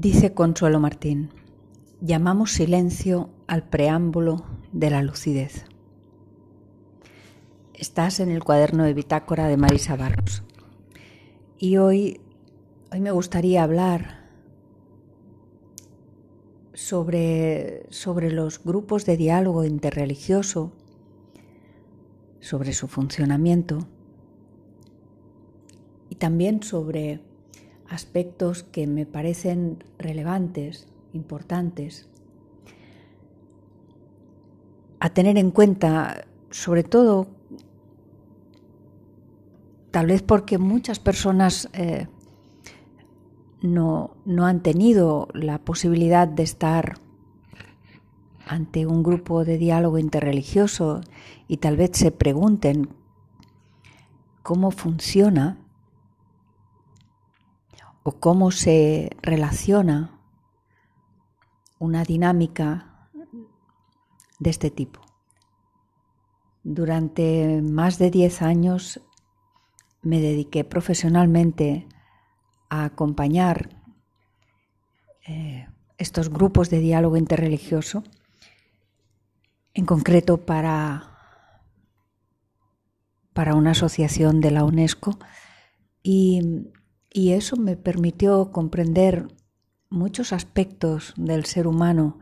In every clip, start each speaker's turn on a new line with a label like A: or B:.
A: Dice Consuelo Martín, llamamos silencio al preámbulo de la lucidez. Estás en el cuaderno de bitácora de Marisa Barros. Y hoy, hoy me gustaría hablar sobre, sobre los grupos de diálogo interreligioso, sobre su funcionamiento y también sobre aspectos que me parecen relevantes, importantes, a tener en cuenta, sobre todo, tal vez porque muchas personas eh, no, no han tenido la posibilidad de estar ante un grupo de diálogo interreligioso y tal vez se pregunten cómo funciona o cómo se relaciona una dinámica de este tipo. Durante más de 10 años me dediqué profesionalmente a acompañar eh, estos grupos de diálogo interreligioso, en concreto para, para una asociación de la UNESCO, y y eso me permitió comprender muchos aspectos del ser humano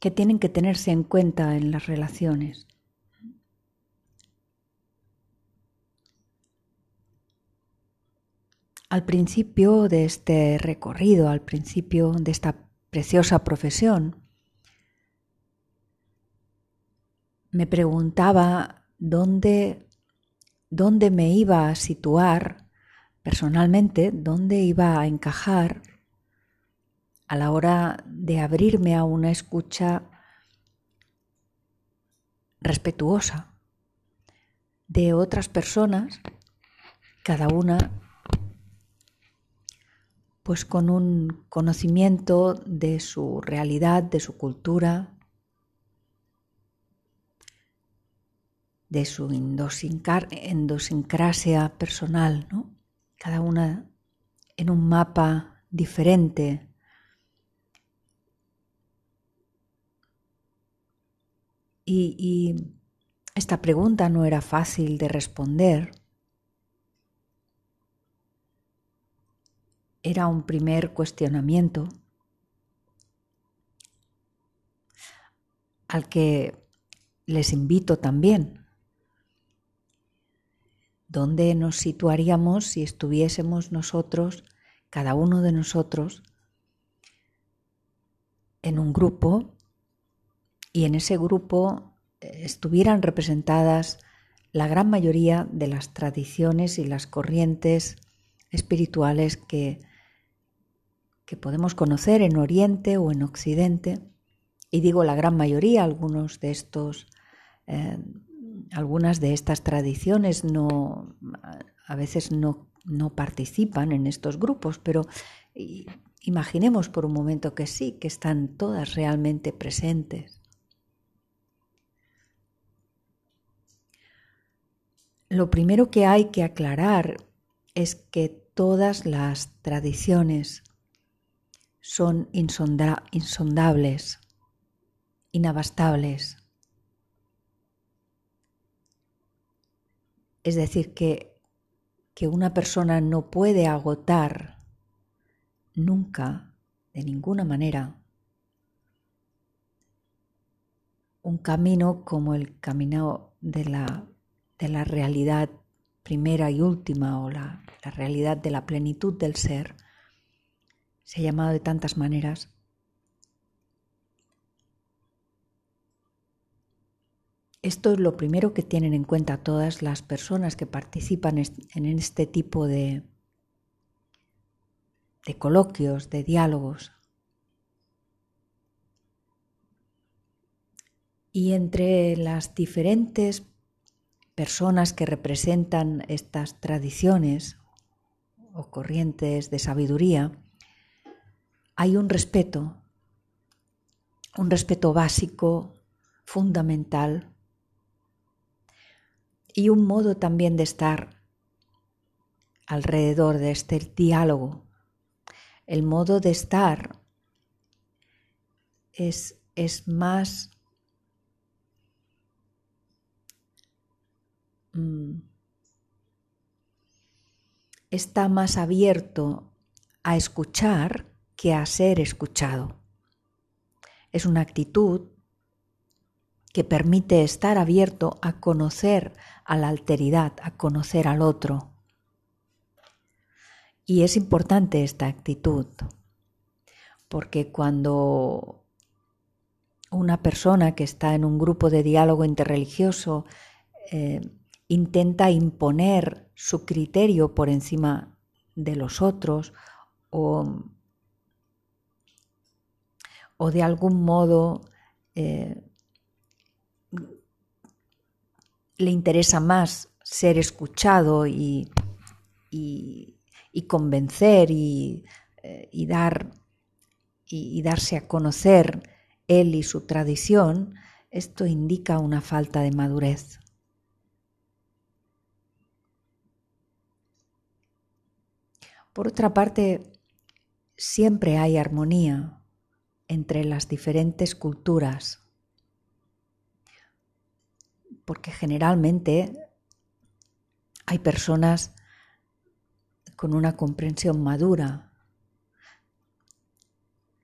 A: que tienen que tenerse en cuenta en las relaciones. Al principio de este recorrido, al principio de esta preciosa profesión, me preguntaba dónde dónde me iba a situar personalmente, dónde iba a encajar a la hora de abrirme a una escucha respetuosa de otras personas, cada una pues con un conocimiento de su realidad, de su cultura, de su endosincrasia personal, ¿no? cada una en un mapa diferente. Y, y esta pregunta no era fácil de responder. Era un primer cuestionamiento al que les invito también ¿Dónde nos situaríamos si estuviésemos nosotros, cada uno de nosotros, en un grupo y en ese grupo eh, estuvieran representadas la gran mayoría de las tradiciones y las corrientes espirituales que, que podemos conocer en Oriente o en Occidente. Y digo la gran mayoría, algunos de estos eh, algunas de estas tradiciones no, a veces no, no participan en estos grupos, pero imaginemos por un momento que sí, que están todas realmente presentes. Lo primero que hay que aclarar es que todas las tradiciones son insondables, inabastables. Es decir, que, que una persona no puede agotar nunca, de ninguna manera, un camino como el camino de la, de la realidad primera y última o la, la, realidad de la plenitud del ser. Se ha llamado de tantas maneras. Esto es lo primero que tienen en cuenta todas las personas que participan en este tipo de, de coloquios, de diálogos. Y entre las diferentes personas que representan estas tradiciones o corrientes de sabiduría, hay un respeto, un respeto básico, fundamental, y un modo también de estar alrededor de este diálogo. El modo de estar es, es más mm, está más abierto a escuchar que a ser escuchado. Es una actitud que permite estar abierto a conocer a la alteridad, a conocer al otro. Y es importante esta actitud, porque cuando una persona que está en un grupo de diálogo interreligioso eh, intenta imponer su criterio por encima de los otros o, de algún modo eh, le interesa más ser escuchado y, convencer y, eh, dar, y darse a conocer él y su tradición, esto indica una falta de madurez. Por otra parte, siempre hay armonía entre las diferentes culturas, porque generalmente hay personas con una comprensión madura.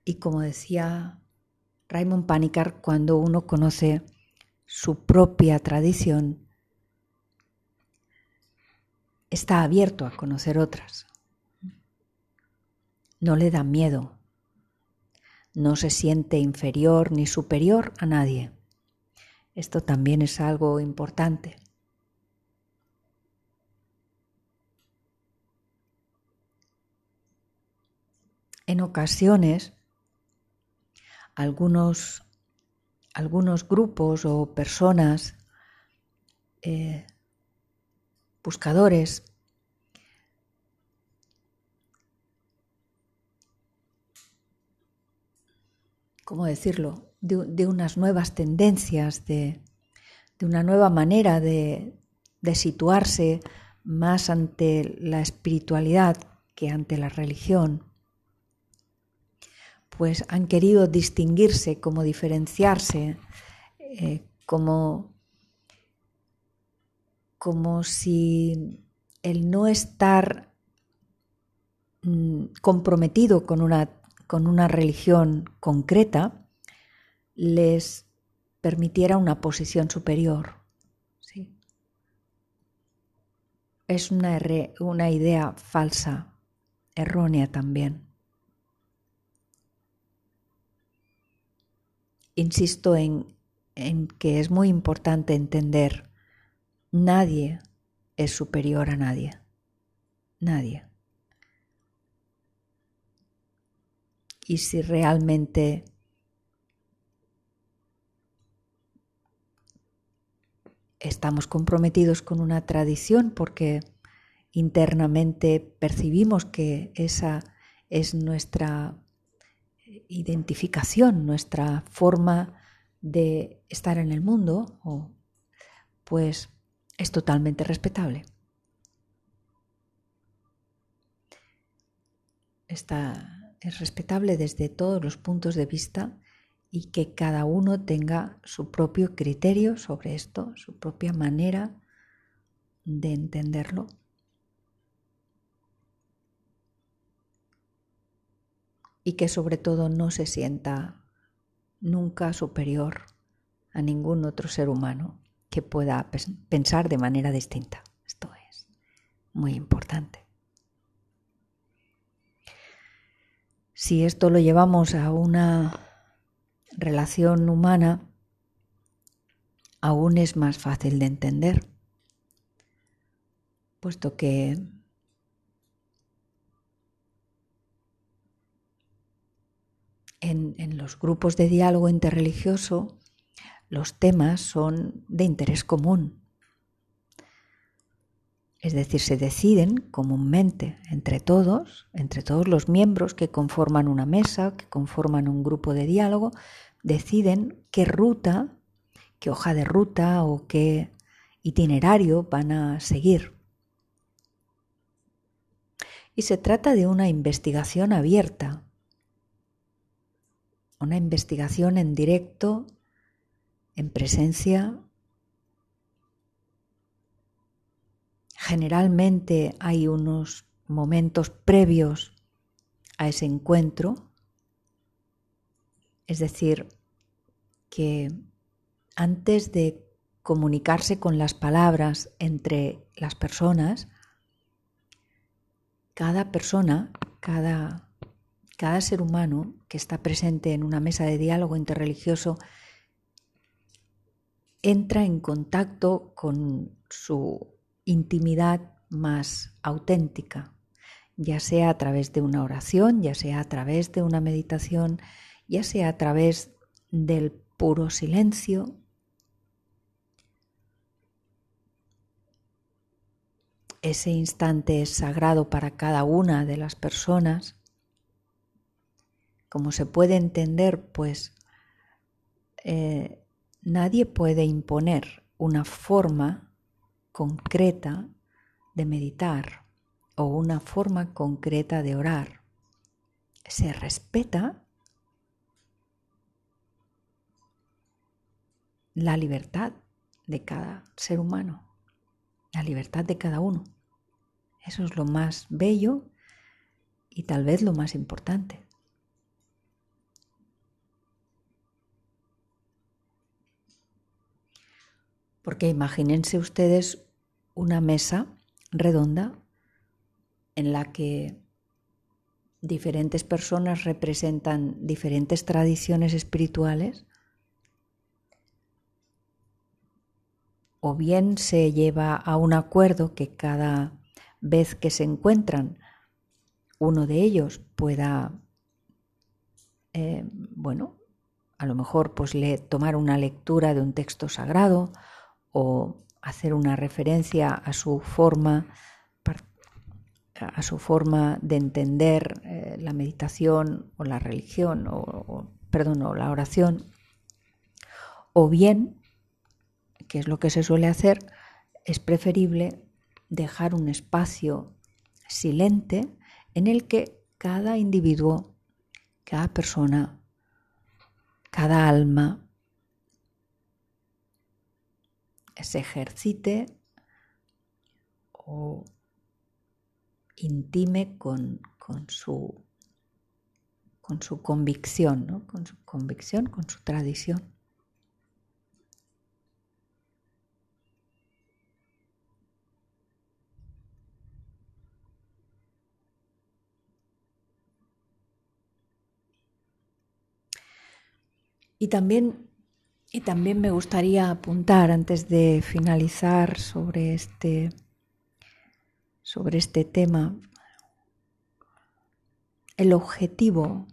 A: Y como decía Raymond Panikar, cuando uno conoce su propia tradición, está abierto a conocer otras no le da miedo, no se siente inferior ni superior a nadie. Esto también es algo importante. En ocasiones, algunos, algunos grupos o personas eh, buscadores ¿cómo decirlo?, de, unas nuevas tendencias, de, una nueva manera de, situarse más ante la espiritualidad que ante la religión, pues han querido distinguirse, como diferenciarse, eh, como, como si el no estar mm, comprometido con una con una religión concreta les permitiera una posición superior. Es una, idea falsa, errónea también. Insisto en que es muy importante entender, nadie es superior a nadie. Nadie. y si realmente estamos comprometidos con una tradición porque internamente percibimos que esa es nuestra identificación, nuestra forma de estar en el mundo, pues es totalmente respetable. Es respetable desde todos los puntos de vista y que cada uno tenga su propio criterio sobre esto, su propia manera de entenderlo. Y que sobre todo no se sienta nunca superior a ningún otro ser humano que pueda pensar de manera distinta. Esto es muy importante. Si esto lo llevamos a una relación humana, aún es más fácil de entender, puesto que en, en, los grupos de diálogo interreligioso los temas son de interés común es decir, se deciden comúnmente entre todos, entre todos los miembros que conforman una mesa, que conforman un grupo de diálogo, deciden qué ruta, qué hoja de ruta o qué itinerario van a seguir. Y se trata de una investigación abierta, una investigación en directo, en presencia. Generalmente hay unos momentos previos a ese encuentro, es decir, que antes de comunicarse con las palabras entre las personas, cada persona, cada, cada ser humano que está presente en una mesa de diálogo interreligioso entra en contacto con su intimidad más auténtica, ya sea a través de una oración, ya sea a través de una meditación, ya sea a través del puro silencio. Ese instante es sagrado para cada una de las personas. Como se puede entender, pues eh, nadie puede imponer una forma concreta de meditar o una forma concreta de orar. Se respeta la libertad de cada ser humano, la libertad de cada uno. Eso es lo más bello y tal vez lo más importante. Porque imagínense ustedes una mesa redonda en la que diferentes personas representan diferentes tradiciones espirituales o bien se lleva a un acuerdo que cada vez que se encuentran uno de ellos pueda, eh, bueno, a lo mejor pues le, tomar una lectura de un texto sagrado o hacer una referencia a su forma a su forma de entender eh, la meditación o la religión o, perdón o la oración o bien que es lo que se suele hacer, es preferible dejar un espacio silente en el que cada individuo, cada persona, cada alma se ejercite o intime con, su, con su convicción, con su convicción, con su tradición. Y también, y también me gustaría apuntar antes de finalizar sobre este, sobre este tema el objetivo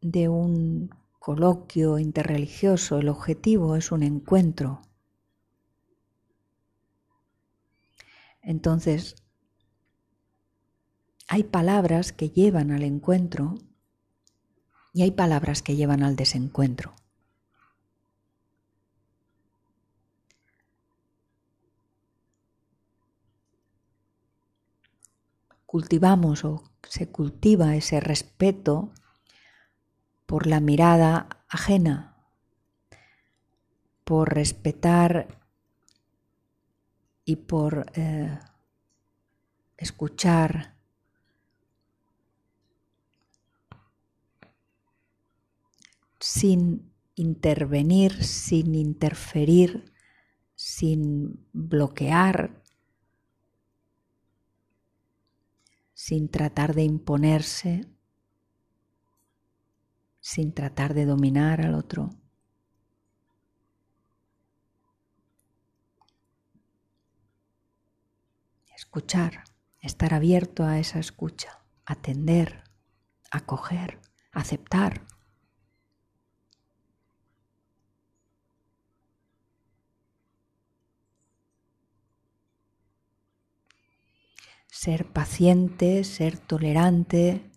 A: de un coloquio interreligioso, el objetivo es un encuentro. Entonces, hay palabras que llevan al encuentro y hay palabras que llevan al desencuentro. Cultivamos o se cultiva ese respeto por la mirada ajena, por respetar y por eh, escuchar sin intervenir, sin interferir, sin bloquear, sin tratar de imponerse, sin tratar de dominar al otro. Escuchar, estar abierto a esa escucha, atender, acoger, aceptar. Ser paciente, ser tolerante.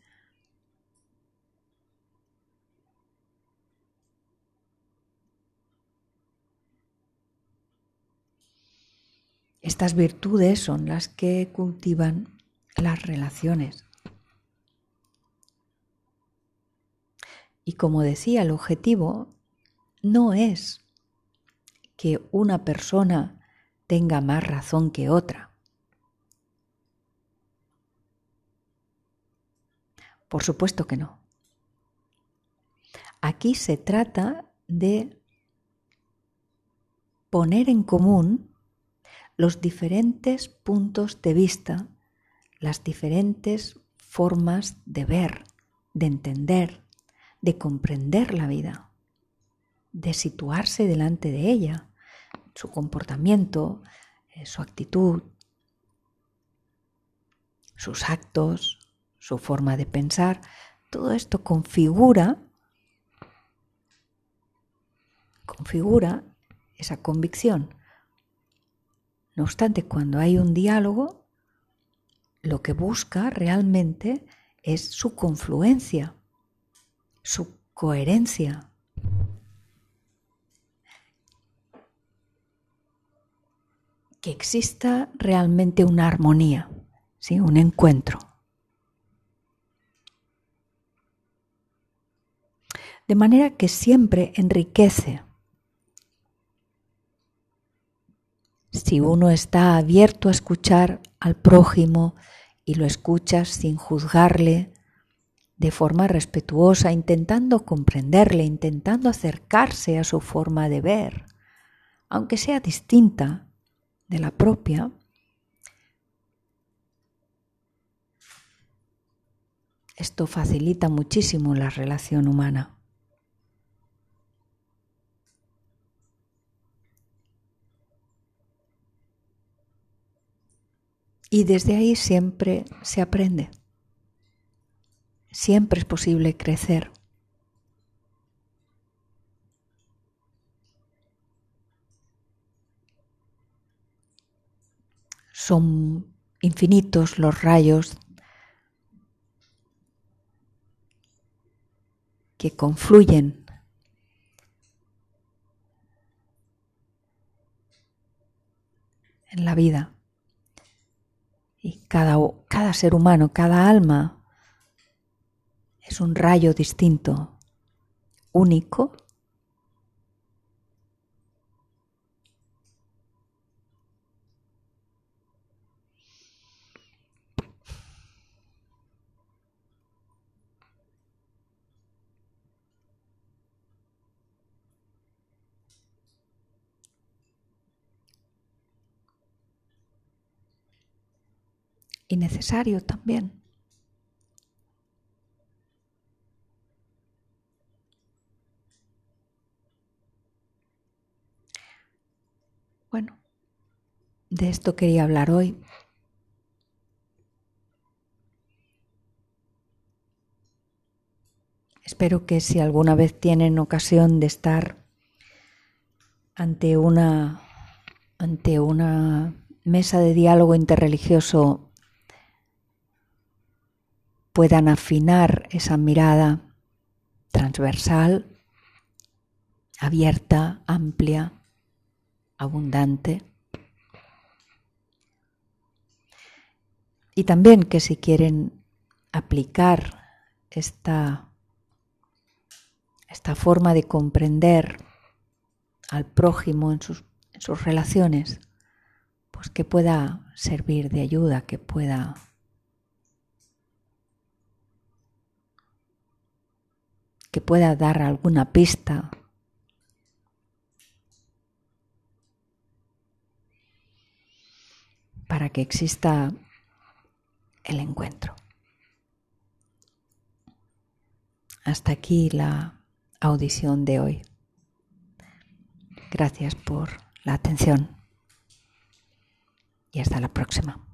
A: Estas virtudes son las que cultivan las relaciones. Y como decía, el objetivo no es que una persona tenga más razón que otra. Por supuesto que no. Aquí se trata de poner en común los diferentes puntos de vista, las diferentes formas de ver, de entender, de comprender la vida, de situarse delante de ella, su comportamiento, eh, su actitud, sus actos, su forma de pensar, todo esto configura configura esa convicción. No obstante, cuando hay un diálogo, lo que busca realmente es su confluencia, su coherencia. Que exista realmente una armonía, ¿sí? un encuentro. De manera que siempre enriquece Si uno está abierto a escuchar al prójimo y lo escuchas sin juzgarle, de forma respetuosa, intentando comprenderle, intentando acercarse a su forma de ver, aunque sea distinta de la propia, esto facilita muchísimo la relación humana. Y desde ahí siempre se aprende. Siempre es posible crecer. Son infinitos los rayos que confluyen en la vida. Y cada, cada ser humano, cada alma es un rayo distinto, único, y necesario también. Bueno, de esto quería hablar hoy. Espero que si alguna vez tienen ocasión de estar ante una ante una mesa de diálogo interreligioso puedan afinar esa mirada transversal, abierta, amplia, abundante. Y también que si quieren aplicar esta, esta forma de comprender al prójimo en sus, en sus relaciones, pues que pueda servir de ayuda, que pueda que pueda dar alguna pista para que exista el encuentro. Hasta aquí la audición de hoy. Gracias por la atención y hasta la próxima.